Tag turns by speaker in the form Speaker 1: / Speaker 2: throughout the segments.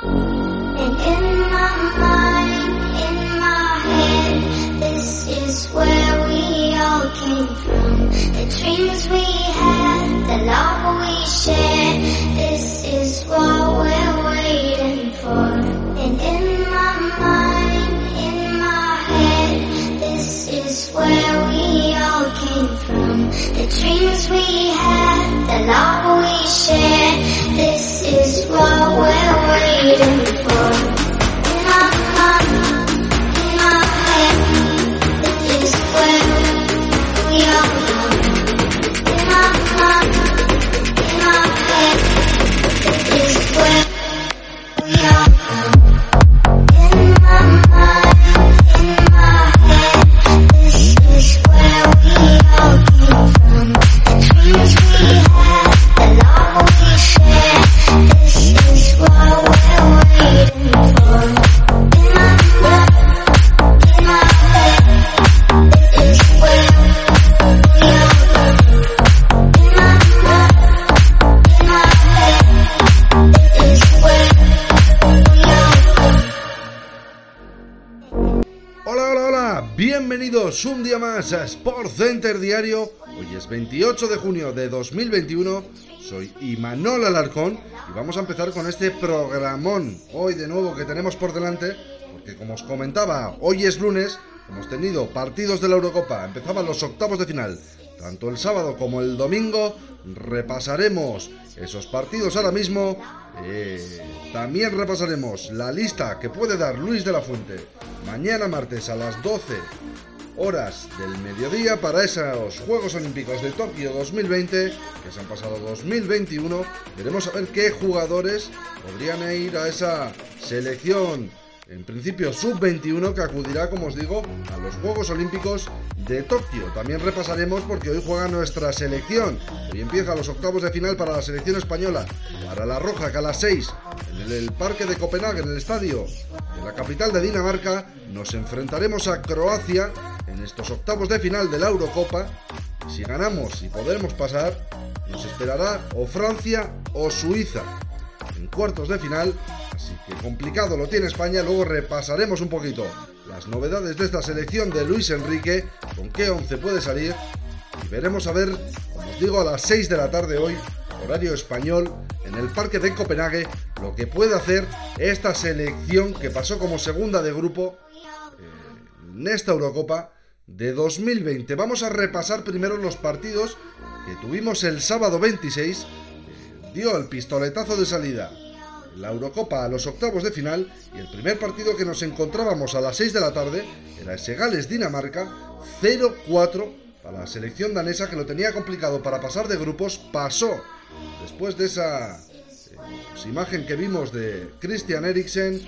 Speaker 1: The dreams we had, the love we shared, this is what we're waiting for.
Speaker 2: Más Sport Center Diario. Hoy es 28 de junio de 2021, soy Imanol Alarcón y vamos a empezar con este programón hoy de nuevo que tenemos por delante, porque como os comentaba, hoy es lunes, hemos tenido partidos de la Eurocopa, empezaban los octavos de final, tanto el sábado como el domingo, repasaremos esos partidos ahora mismo. eh, también repasaremos la lista que puede dar Luis de la Fuente mañana martes a las 12 horas del mediodía para esos Juegos Olímpicos de Tokio 2020 que se han pasado 2021. Veremos a ver qué jugadores podrían ir a esa selección en principio sub-21 que acudirá, como os digo, a los Juegos Olímpicos de Tokio. También repasaremos porque hoy juega nuestra selección. Hoy empieza los octavos de final para la selección española, para la Roja, que a las 6 en el, Parque de Copenhague, en el estadio de la capital de Dinamarca, nos enfrentaremos a Croacia en estos octavos de final de la Eurocopa. Si ganamos y podremos pasar, nos esperará o Francia o Suiza en cuartos de final. Así que complicado lo tiene España. Luego repasaremos un poquito las novedades de esta selección de Luis Enrique, con qué 11 puede salir. Y veremos a ver, como os digo, a las 6 de la tarde hoy, horario español, en el Parque de Copenhague, lo que puede hacer esta selección que pasó como segunda de grupo eh, en esta Eurocopa de 2020. Vamos a repasar primero los partidos que tuvimos el sábado 26 dio el pistoletazo de salida la Eurocopa a los octavos de final y el primer partido que nos encontrábamos a las 6 de la tarde era ese Gales-Dinamarca 0-4 para la selección danesa que lo tenía complicado para pasar de grupos, pasó después de esa eh, pues, imagen que vimos de Christian Eriksen,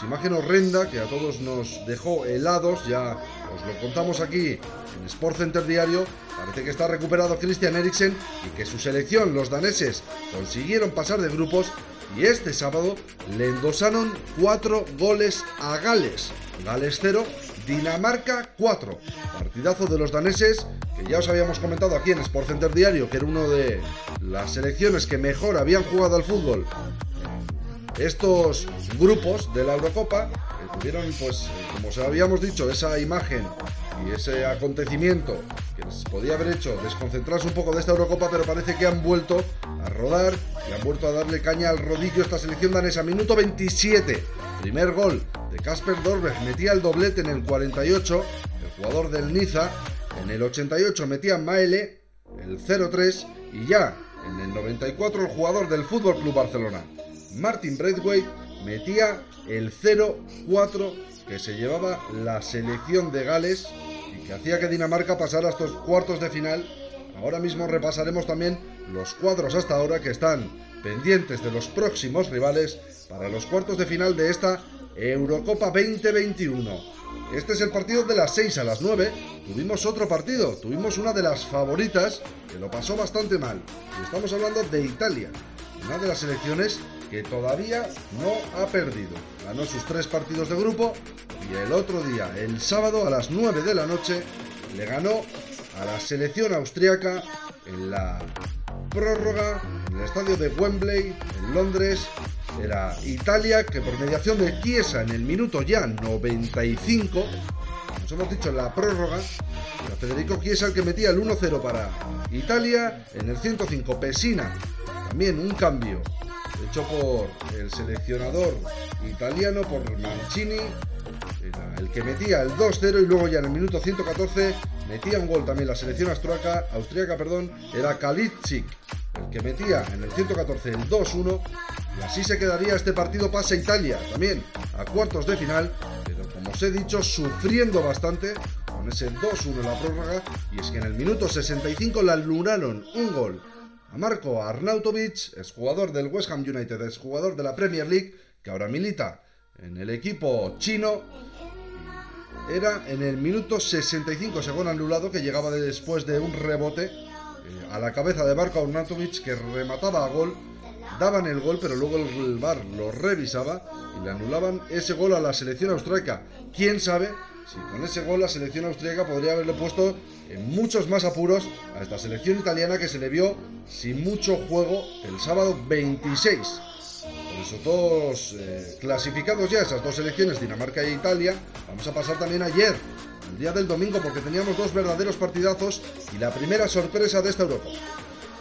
Speaker 2: pues, imagen horrenda que a todos nos dejó helados, ya os lo contamos aquí en Sport Center Diario, parece que está recuperado Christian Eriksen y que su selección, los daneses, consiguieron pasar de grupos y este sábado le endosaron cuatro goles a Gales. Gales 0, Dinamarca 4. Partidazo de los daneses que ya os habíamos comentado aquí en Sport Center Diario que era uno de las selecciones que mejor habían jugado al fútbol estos grupos de la Eurocopa eh, tuvieron, pues, eh, como os habíamos dicho, esa imagen y ese acontecimiento que les podía haber hecho desconcentrarse un poco de esta Eurocopa, pero parece que han vuelto a rodar y han vuelto a darle caña al rodillo esta selección danesa. Minuto 27, primer gol de Kasper Dorberg, metía el doblete en el 48, el jugador del Niza, en el 88 metía Maele, el 0-3 y ya en el 94 el jugador del Fútbol Club Barcelona, Martin Braithwaite metía el 0-4 que se llevaba la selección de Gales y que hacía que Dinamarca pasara a estos cuartos de final. Ahora mismo repasaremos también los cuadros hasta ahora que están pendientes de los próximos rivales para los cuartos de final de esta Eurocopa 2021. Este es el partido de las 6 a las 9. Tuvimos otro partido, tuvimos una de las favoritas que lo pasó bastante mal. Estamos hablando de Italia, una de las selecciones que todavía no ha perdido. Ganó sus tres partidos de grupo y el otro día, el sábado a las 9 de la noche, le ganó a la selección austriaca en la prórroga, en el estadio de Wembley, en Londres. Era Italia que por mediación de Chiesa en el minuto ya 95, nos hemos dicho en la prórroga, era Federico Chiesa el que metía el 1-0 para Italia. En el 105 Pesina, también un cambio hecho por el seleccionador italiano, por Mancini, el que metía el 2-0 y luego ya en el minuto 114 metía un gol también la selección austriaca, austriaca perdón, era Kalitschik, el que metía en el 114 el 2-1 y así se quedaría este partido pase Italia también a cuartos de final, pero como os he dicho sufriendo bastante con ese 2-1 en la prórroga y es que en el minuto 65 la lunaron un gol a Marco Arnautovic, es jugador del West Ham United, es jugador de la Premier League, que ahora milita en el equipo chino. Era en el minuto 65, según anulado, que llegaba después de un rebote eh, a la cabeza de Marco Arnautovic, que remataba a gol. Daban el gol, pero luego el VAR lo revisaba y le anulaban ese gol a la selección austriaca. ¿Quién sabe si con ese gol la selección austríaca podría haberle puesto en muchos más apuros a esta selección italiana que se le vio sin mucho juego el sábado 26. Por eso todos eh, clasificados ya esas dos selecciones, Dinamarca e Italia, vamos a pasar también ayer, el día del domingo, porque teníamos dos verdaderos partidazos y la primera sorpresa de esta Europa.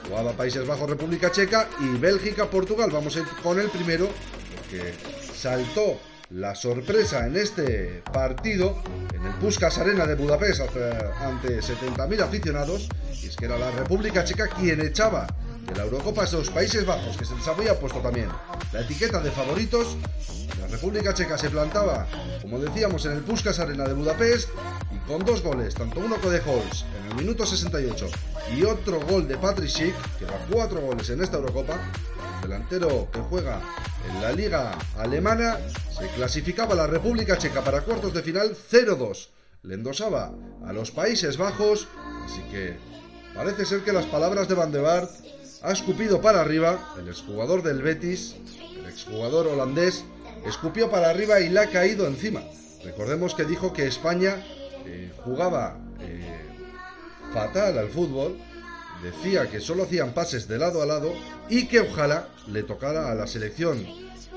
Speaker 2: Jugaba Países Bajos, República Checa y Bélgica, Portugal. Vamos a ir con el primero, porque saltó la sorpresa en este partido, en el Puskas Arena de Budapest ante 70.000 aficionados, es que era la República Checa quien echaba de la Eurocopa a esos Países Bajos, que se les había puesto también la etiqueta de favoritos. La República Checa se plantaba, como decíamos, en el Puskas Arena de Budapest y con dos goles, tanto uno de Holz en el minuto 68 y otro gol de Patrick Schick, que da cuatro goles en esta Eurocopa, delantero que juega en la liga alemana, se clasificaba la República Checa para cuartos de final 0-2. Le endosaba a los Países Bajos, así que parece ser que las palabras de Van de Vaart ha escupido para arriba, el exjugador del Betis, el exjugador holandés, escupió para arriba y le ha caído encima. Recordemos que dijo que España eh, jugaba eh, fatal al fútbol, decía que solo hacían pases de lado a lado y que ojalá le tocara a la selección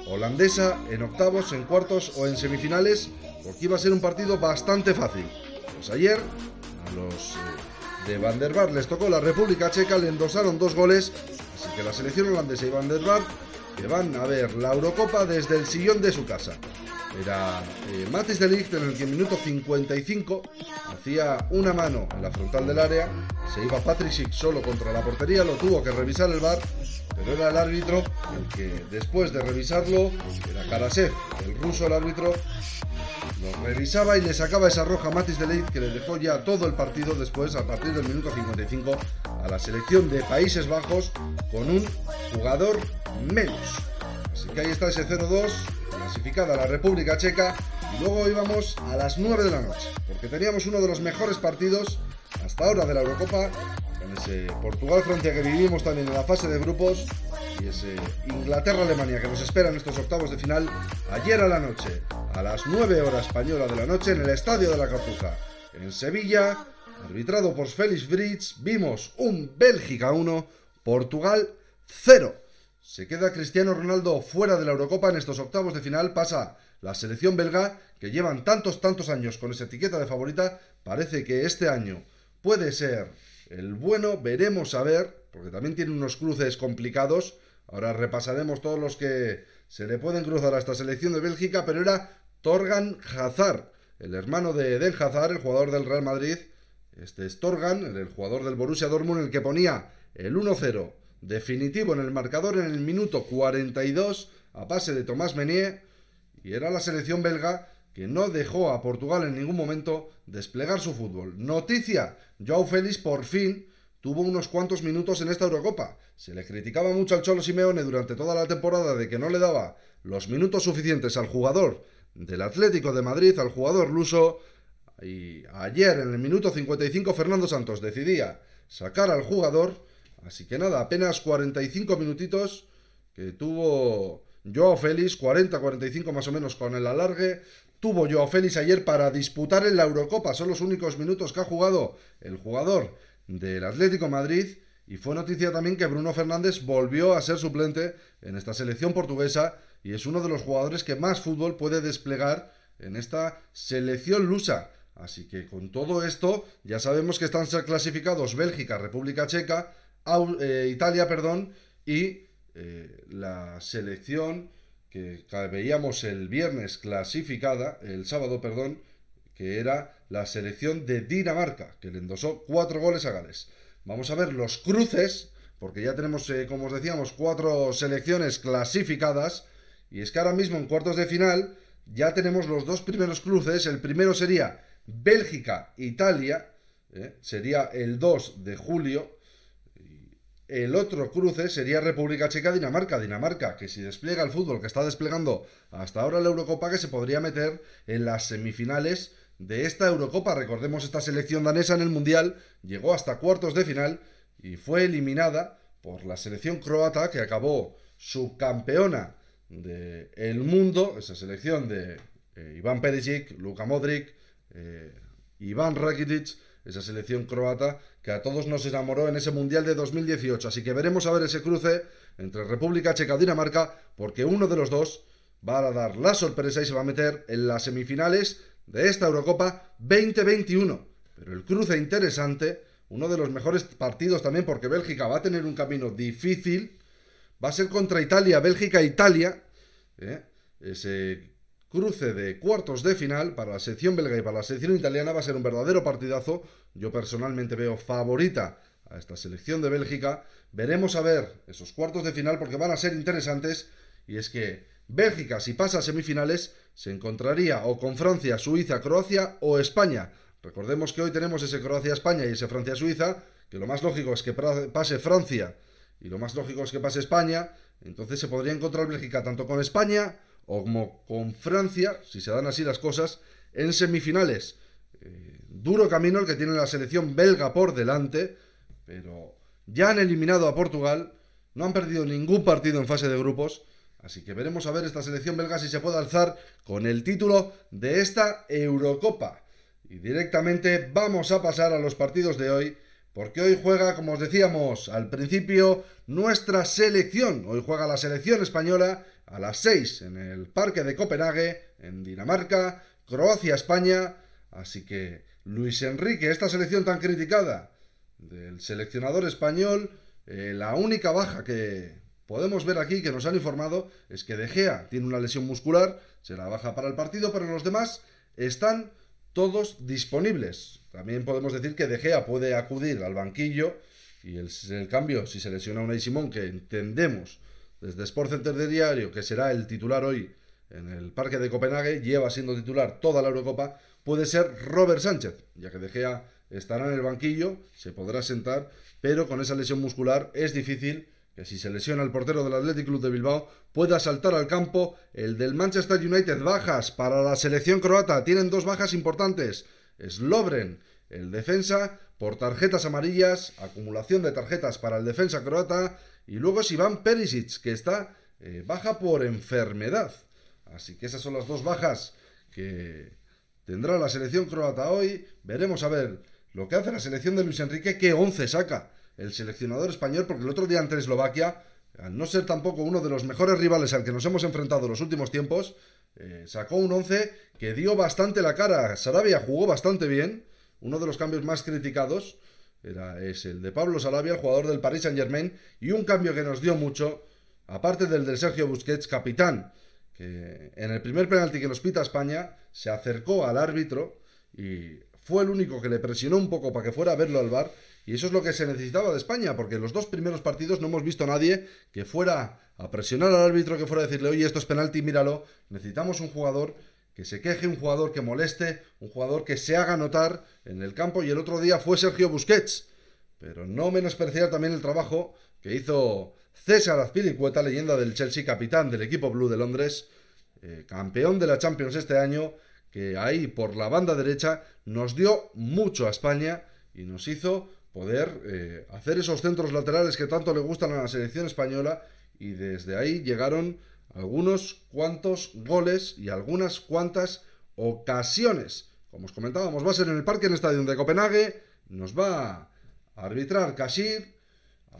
Speaker 2: holandesa en octavos, en cuartos o en semifinales, porque iba a ser un partido bastante fácil. Pues ayer a los eh, de Van der Vaart. Les tocó la República Checa, le endosaron dos goles, así que la selección holandesa y Van der Vaart que van a ver la Eurocopa desde el sillón de su casa. Era eh, Matis de Ligt en el que minuto 55 hacía una mano en la frontal del área, se iba Patrick solo contra la portería, lo tuvo que revisar el bar, pero era el árbitro el que después de revisarlo, era Karasev, el ruso el árbitro, lo revisaba y le sacaba esa roja Matis de Ligt que le dejó ya todo el partido después, a partir del minuto 55, a la selección de Países Bajos con un jugador menos. Así que ahí está ese 0-2 clasificada la República Checa y luego íbamos a las 9 de la noche, porque teníamos uno de los mejores partidos hasta ahora de la Eurocopa, ese Portugal-Francia que vivimos también en la fase de grupos y ese Inglaterra-Alemania que nos espera en estos octavos de final ayer a la noche, a las 9 horas española de la noche en el Estadio de la Cartuja, en Sevilla, arbitrado por Félix Bridge, vimos un Bélgica 1, Portugal 0. Se queda Cristiano Ronaldo fuera de la Eurocopa en estos octavos de final, pasa la selección belga, que llevan tantos, tantos años con esa etiqueta de favorita, parece que este año puede ser el bueno, veremos a ver, porque también tiene unos cruces complicados, ahora repasaremos todos los que se le pueden cruzar a esta selección de Bélgica, pero era Torgan Hazard, el hermano de Eden Hazard, el jugador del Real Madrid, este es Torgan, el jugador del Borussia Dortmund, el que ponía el 1-0 definitivo en el marcador en el minuto 42 a pase de Tomás Menier y era la selección belga que no dejó a Portugal en ningún momento desplegar su fútbol. Noticia, Joao Félix por fin tuvo unos cuantos minutos en esta Eurocopa. Se le criticaba mucho al Cholo Simeone durante toda la temporada de que no le daba los minutos suficientes al jugador del Atlético de Madrid, al jugador luso, y ayer en el minuto 55 Fernando Santos decidía sacar al jugador Así que nada, apenas 45 minutitos que tuvo Joao Félix, 40-45 más o menos con el alargue. Tuvo Joao Félix ayer para disputar en la Eurocopa. Son los únicos minutos que ha jugado el jugador del Atlético Madrid. y fue noticia también que Bruno Fernández volvió a ser suplente en esta selección portuguesa y es uno de los jugadores que más fútbol puede desplegar en esta selección lusa. Así que con todo esto ya sabemos que están clasificados Bélgica, República Checa, eh, Italia, perdón, y eh, la selección que veíamos el viernes clasificada, el sábado, perdón, que era la selección de Dinamarca, que le endosó cuatro goles a Gales. Vamos a ver los cruces, porque ya tenemos, eh, como os decíamos, cuatro selecciones clasificadas, y es que ahora mismo en cuartos de final ya tenemos los dos primeros cruces. El primero sería Bélgica-Italia, eh, sería el 2 de julio. El otro cruce sería República Checa-Dinamarca. Dinamarca, que si despliega el fútbol que está desplegando hasta ahora la Eurocopa, que se podría meter en las semifinales de esta Eurocopa. Recordemos esta selección danesa en el Mundial, llegó hasta cuartos de final y fue eliminada por la selección croata que acabó subcampeona del mundo, esa selección de eh, Iván Perisic, Luka Modric, eh, Iván Rakitic, esa selección croata que a todos nos enamoró en ese Mundial de 2018. Así que veremos a ver ese cruce entre República Checa y Dinamarca, porque uno de los dos va a dar la sorpresa y se va a meter en las semifinales de esta Eurocopa 2021. Pero el cruce interesante, uno de los mejores partidos también, porque Bélgica va a tener un camino difícil, va a ser contra Italia, Bélgica-Italia. ¿eh? Ese cruce de cuartos de final para la selección belga y para la selección italiana va a ser un verdadero partidazo. Yo personalmente veo favorita a esta selección de Bélgica. Veremos a ver esos cuartos de final porque van a ser interesantes. Y es que Bélgica, si pasa a semifinales, se encontraría o con Francia, Suiza, Croacia o España. Recordemos que hoy tenemos ese Croacia-España y ese Francia-Suiza, que lo más lógico es que pase Francia y lo más lógico es que pase España. Entonces se podría encontrar Bélgica tanto con España o como con Francia, si se dan así las cosas, en semifinales. Eh, duro camino el que tiene la selección belga por delante, pero ya han eliminado a Portugal, no han perdido ningún partido en fase de grupos, así que veremos a ver esta selección belga si se puede alzar con el título de esta Eurocopa. Y directamente vamos a pasar a los partidos de hoy, porque hoy juega, como os decíamos al principio, nuestra selección. Hoy juega la selección española a las 6 en el Parque de Copenhague, en Dinamarca, Croacia-España. Así que Luis Enrique, esta selección tan criticada del seleccionador español, eh, la única baja que podemos ver aquí, que nos han informado, es que De Gea tiene una lesión muscular, será baja para el partido, pero los demás están todos disponibles. También podemos decir que De Gea puede acudir al banquillo y el, cambio, si se lesiona Unai Simón, que entendemos desde Sport Center de Diario, que será el titular hoy en el Parque de Copenhague, lleva siendo titular toda la Eurocopa, puede ser Robert Sánchez, ya que De Gea estará en el banquillo, se podrá sentar, pero con esa lesión muscular es difícil que si se lesiona el portero del Athletic Club de Bilbao pueda saltar al campo el del Manchester United. Bajas para la selección croata, tienen dos bajas importantes. Slobren, el defensa, por tarjetas amarillas, acumulación de tarjetas para el defensa croata, y luego es Iván Perisic, que está eh, baja por enfermedad. Así que esas son las dos bajas que tendrá la selección croata hoy. Veremos a ver lo que hace la selección de Luis Enrique, qué once saca el seleccionador español, porque el otro día ante Eslovaquia, al no ser tampoco uno de los mejores rivales al que nos hemos enfrentado en los últimos tiempos, eh, sacó un once que dio bastante la cara. Sarabia jugó bastante bien, uno de los cambios más criticados era, es el de Pablo Sarabia, el jugador del Paris Saint Germain, y un cambio que nos dio mucho, aparte del de Sergio Busquets, capitán, que en el primer penalti que nos pita España, se acercó al árbitro y fue el único que le presionó un poco para que fuera a verlo al bar, y eso es lo que se necesitaba de España, porque en los dos primeros partidos no hemos visto a nadie que fuera a presionar al árbitro, que fuera a decirle, oye, esto es penalti, míralo, necesitamos un jugador que se queje, un jugador que moleste, un jugador que se haga notar en el campo y el otro día fue Sergio Busquets. Pero no menospreciar también el trabajo que hizo César Azpilicueta, leyenda del Chelsea, capitán del equipo blue de Londres, eh, campeón de la Champions este año, que ahí por la banda derecha nos dio mucho a España y nos hizo poder eh, hacer esos centros laterales que tanto le gustan a la selección española y desde ahí llegaron algunos cuantos goles y algunas cuantas ocasiones. Como os comentábamos, va a ser en el Parque en Estadio de Copenhague, nos va a arbitrar Kashir,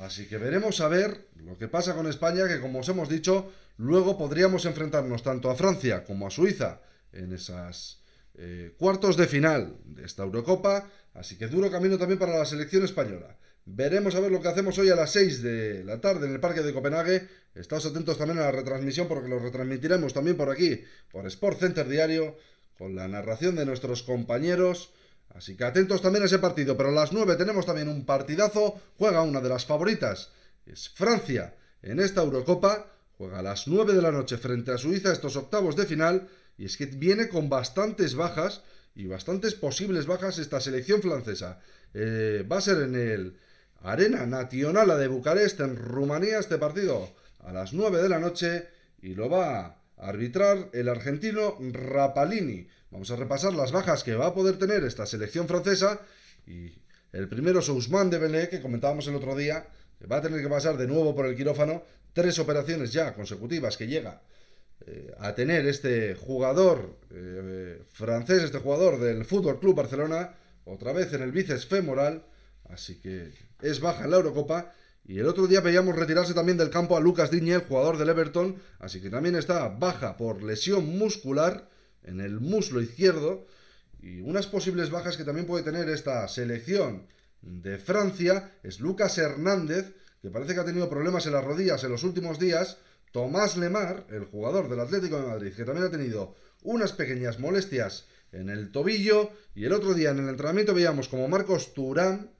Speaker 2: Así que veremos a ver lo que pasa con España, que como os hemos dicho, luego podríamos enfrentarnos tanto a Francia como a Suiza en esas eh, cuartos de final de esta Eurocopa. Así que duro camino también para la selección española. Veremos a ver lo que hacemos hoy a las 6 de la tarde en el Parque de Copenhague. Estáos atentos también a la retransmisión porque lo retransmitiremos también por aquí, por Sport Center Diario, con la narración de nuestros compañeros. Así que atentos también a ese partido. Pero a las 9 tenemos también un partidazo. Juega una de las favoritas. Es Francia en esta Eurocopa. Juega a las 9 de la noche frente a Suiza estos octavos de final. Y es que viene con bastantes bajas y bastantes posibles bajas esta selección francesa. Eh, va a ser en el Arena Nacional de Bucarest, en Rumanía, este partido a las 9 de la noche. Y lo va a arbitrar el argentino Rapalini. Vamos a repasar las bajas que va a poder tener esta selección francesa. Y el primero es Ousmane de Belé, que comentábamos el otro día, va a tener que pasar de nuevo por el quirófano. Tres operaciones ya consecutivas que llega eh, a tener este jugador eh, francés, este jugador del Fútbol Club Barcelona, otra vez en el bíceps femoral. Así que es baja en la Eurocopa. Y el otro día veíamos retirarse también del campo a Lucas Digne, el jugador del Everton, así que también está baja por lesión muscular en el muslo izquierdo. Y unas posibles bajas que también puede tener esta selección de Francia es Lucas Hernández, que parece que ha tenido problemas en las rodillas en los últimos días. Tomás Lemar, el jugador del Atlético de Madrid, que también ha tenido unas pequeñas molestias en el tobillo. Y el otro día en el entrenamiento veíamos como Marcos Turán,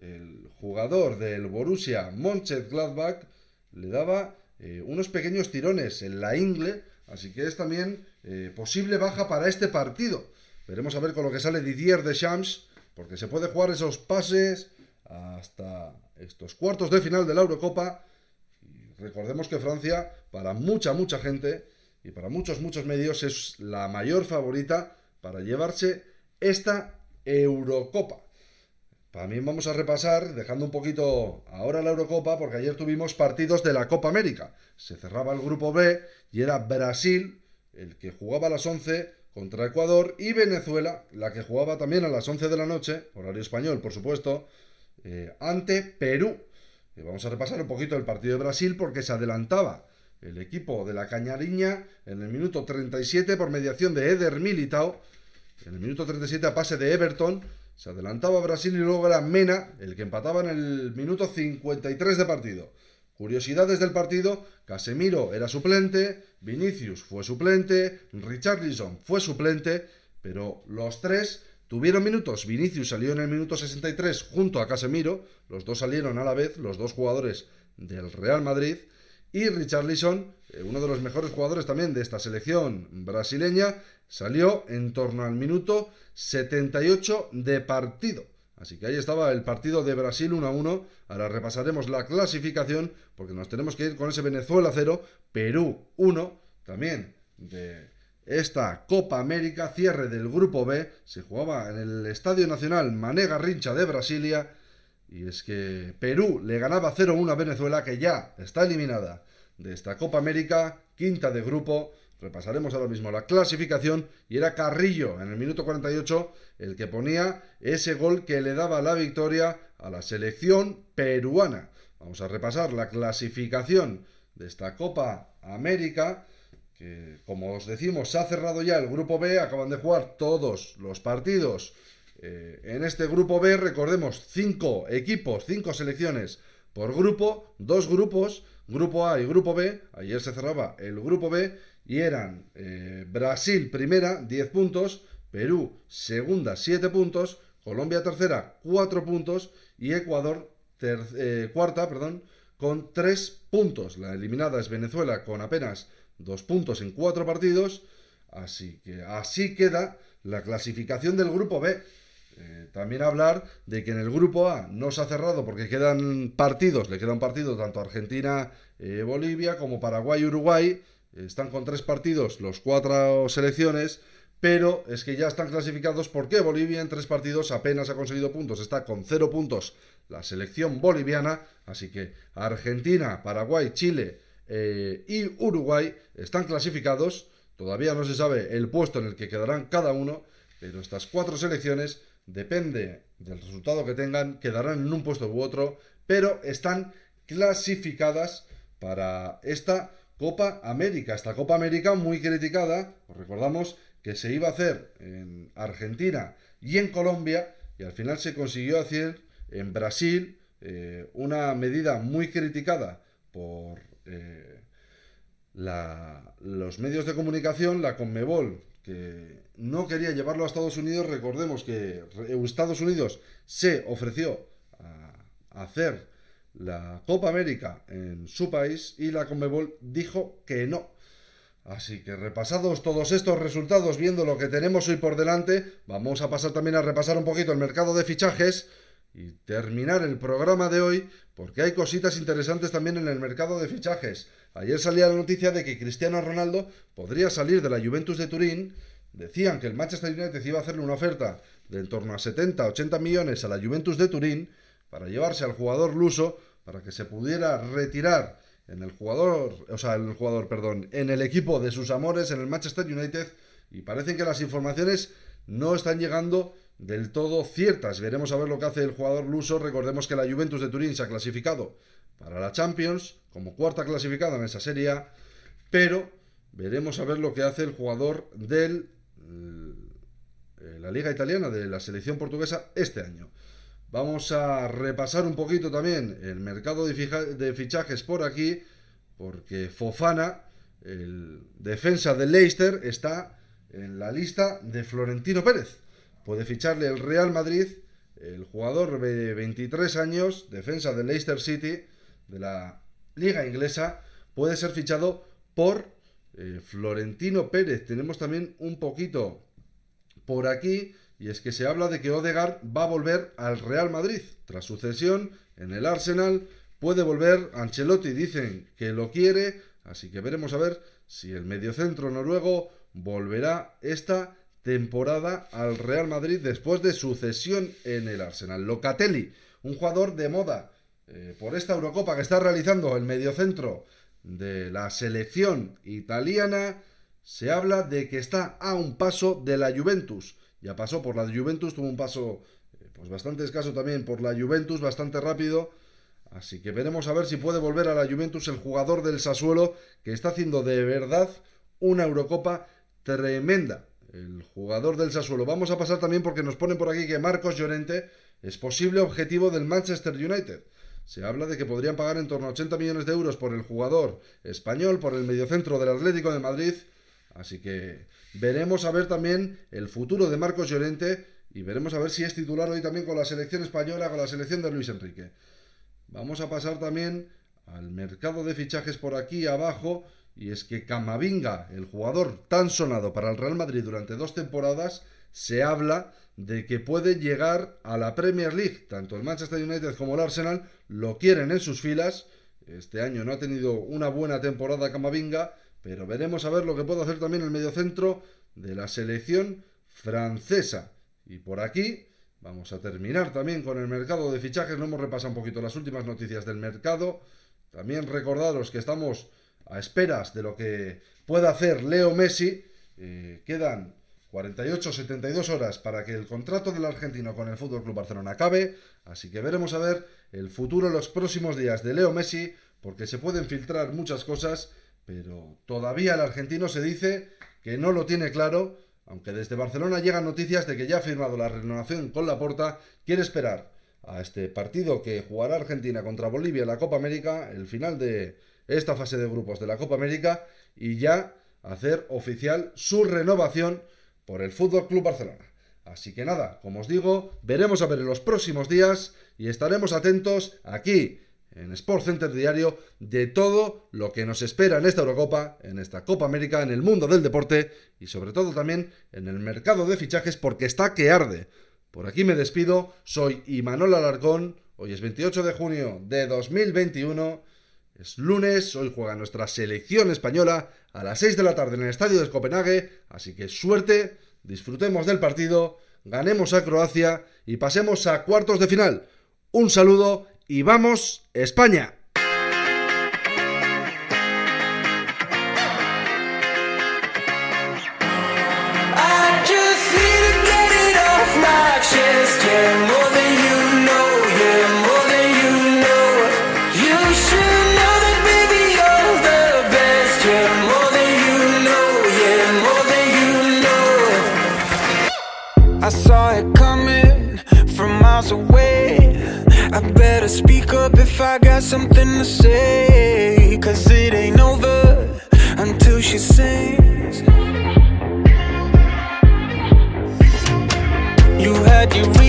Speaker 2: el jugador del Borussia Mönchengladbach le daba eh, unos pequeños tirones en la ingle, así que es también eh, posible baja para este partido. Veremos a ver con lo que sale Didier Deschamps, porque se puede jugar esos pases hasta estos cuartos de final de la Eurocopa. Recordemos que Francia, para mucha, mucha gente y para muchos, muchos medios, es la mayor favorita para llevarse esta Eurocopa. También vamos a repasar, dejando un poquito ahora la Eurocopa, porque ayer tuvimos partidos de la Copa América. Se cerraba el grupo B y era Brasil el que jugaba a las 11 contra Ecuador y Venezuela, la que jugaba también a las 11 de la noche, horario español por supuesto, eh, ante Perú. Y vamos a repasar un poquito el partido de Brasil porque se adelantaba el equipo de la Cañariña en el minuto 37 por mediación de Eder Militao. En el minuto 37 a pase de Everton se adelantaba Brasil y luego era Mena el que empataba en el minuto 53 de partido. Curiosidades del partido, Casemiro era suplente, Vinicius fue suplente, Richarlison fue suplente, pero los tres tuvieron minutos. Vinicius salió en el minuto 63 junto a Casemiro, los dos salieron a la vez, los dos jugadores del Real Madrid, y Richarlison, eh, uno de los mejores jugadores también de esta selección brasileña, salió en torno al minuto 78 de partido. Así que ahí estaba el partido de Brasil 1 a 1. Ahora repasaremos la clasificación porque nos tenemos que ir con ese Venezuela 0, Perú 1, también de esta Copa América, cierre del grupo B. Se jugaba en el Estadio Nacional Mané Garrincha de Brasilia. Y es que Perú le ganaba 0-1 a Venezuela, que ya está eliminada de esta Copa América, quinta de grupo. Repasaremos ahora mismo la clasificación y era Carrillo en el minuto 48 el que ponía ese gol que le daba la victoria a la selección peruana. Vamos a repasar la clasificación de esta Copa América que como os decimos se ha cerrado ya el grupo B, acaban de jugar todos los partidos eh, en este grupo B, recordemos, cinco equipos, cinco selecciones por grupo, dos grupos, grupo A y grupo B, ayer se cerraba el grupo B y eran eh, Brasil primera, 10 puntos, Perú segunda, 7 puntos, Colombia tercera, 4 puntos y Ecuador eh, cuarta, perdón, con 3 puntos. La eliminada es Venezuela con apenas 2 puntos en 4 partidos. Así que así queda la clasificación del grupo B. Eh, también hablar de que en el grupo A no se ha cerrado porque quedan partidos, le queda un partido tanto a Argentina, Bolivia como Paraguay, Uruguay están con tres partidos los cuatro selecciones, pero es que ya están clasificados porque Bolivia en tres partidos apenas ha conseguido puntos. Está con cero puntos la selección boliviana, así que Argentina, Paraguay, Chile eh, y Uruguay están clasificados. Todavía no se sabe el puesto en el que quedarán cada uno, pero estas cuatro selecciones, depende del resultado que tengan, quedarán en un puesto u otro. pero están clasificadas para esta Copa América. Esta Copa América muy criticada, os recordamos que se iba a hacer en Argentina y en Colombia, y al final se consiguió hacer en Brasil, eh, una medida muy criticada por eh, los medios de comunicación, la Conmebol, que no quería llevarlo a Estados Unidos, recordemos que Estados Unidos se ofreció a hacer la Copa América en su país y la Conmebol dijo que no. Así que repasados todos estos resultados, viendo lo que tenemos hoy por delante, vamos a pasar también a repasar un poquito el mercado de fichajes y terminar el programa de hoy porque hay cositas interesantes también en el mercado de fichajes. Ayer salía la noticia de que Cristiano Ronaldo podría salir de la Juventus de Turín. Decían que el Manchester United iba a hacerle una oferta de en torno a 70-80 millones a la Juventus de Turín para llevarse al jugador luso para que se pudiera retirar en el jugador, o sea, en el jugador, perdón, en el equipo de sus amores, en el Manchester United, y parece que las informaciones no están llegando del todo ciertas. Veremos a ver lo que hace el jugador luso. Recordemos que la Juventus de Turín se ha clasificado para la Champions, como cuarta clasificada en esa serie, pero veremos a ver lo que hace el jugador de eh, la Liga Italiana, de la selección portuguesa, este año. Vamos a repasar un poquito también el mercado de, fichajes por aquí, porque Fofana, el defensa del Leicester, está en la lista de Florentino Pérez. Puede ficharle el Real Madrid, el jugador de 23 años, defensa del Leicester City, de la liga inglesa, puede ser fichado por eh, Florentino Pérez. Tenemos también un poquito por aquí y es que se habla de que Odegaard va a volver al Real Madrid. Tras su cesión en el Arsenal, puede volver. Ancelotti dicen que lo quiere, así que veremos a ver si el mediocentro noruego volverá esta temporada al Real Madrid después de su cesión en el Arsenal. Locatelli, un jugador de moda eh, por esta Eurocopa que está realizando el mediocentro de la selección italiana, se habla de que está a un paso de la Juventus ya pasó por la Juventus, tuvo un paso eh, pues bastante escaso también por la Juventus, bastante rápido. Así que veremos a ver si puede volver a la Juventus el jugador del Sassuolo, que está haciendo de verdad una Eurocopa tremenda. El jugador del Sassuolo. Vamos a pasar también porque nos ponen por aquí que Marcos Llorente es posible objetivo del Manchester United. Se habla de que podrían pagar en torno a 80 millones de euros por el jugador español, por el mediocentro del Atlético de Madrid. Así que veremos a ver también el futuro de Marcos Llorente y veremos a ver si es titular hoy también con la selección española, con la selección de Luis Enrique. Vamos a pasar también al mercado de fichajes por aquí abajo y es que Camavinga, el jugador tan sonado para el Real Madrid durante dos temporadas, se habla de que puede llegar a la Premier League. Tanto el Manchester United como el Arsenal lo quieren en sus filas. Este año no ha tenido una buena temporada Camavinga pero veremos a ver lo que puede hacer también el mediocentro de la selección francesa. Y por aquí vamos a terminar también con el mercado de fichajes. No hemos repasado un poquito las últimas noticias del mercado. También recordaros que estamos a esperas de lo que pueda hacer Leo Messi. Eh, quedan 48-72 horas para que el contrato del argentino con el Fútbol Club Barcelona acabe. Así que veremos a ver el futuro en los próximos días de Leo Messi, porque se pueden filtrar muchas cosas pero todavía el argentino se dice que no lo tiene claro, aunque desde Barcelona llegan noticias de que ya ha firmado la renovación con Laporta, quiere esperar a este partido que jugará Argentina contra Bolivia en la Copa América, el final de esta fase de grupos de la Copa América, y ya hacer oficial su renovación por el Fútbol Club Barcelona. Así que nada, como os digo, veremos a ver en los próximos días y estaremos atentos aquí en Sport Center Diario de todo lo que nos espera en esta Eurocopa, en esta Copa América, en el mundo del deporte y sobre todo también en el mercado de fichajes porque está que arde. Por aquí me despido, soy Imanol Alarcón, hoy es 28 de junio de 2021, es lunes, hoy juega nuestra selección española a las 6 de la tarde en el estadio de Copenhague, así que suerte, disfrutemos del partido, ganemos a Croacia y pasemos a cuartos de final. Un saludo y vamos, España.
Speaker 3: I got something to say. Cause it ain't over until she sings. You had your reason.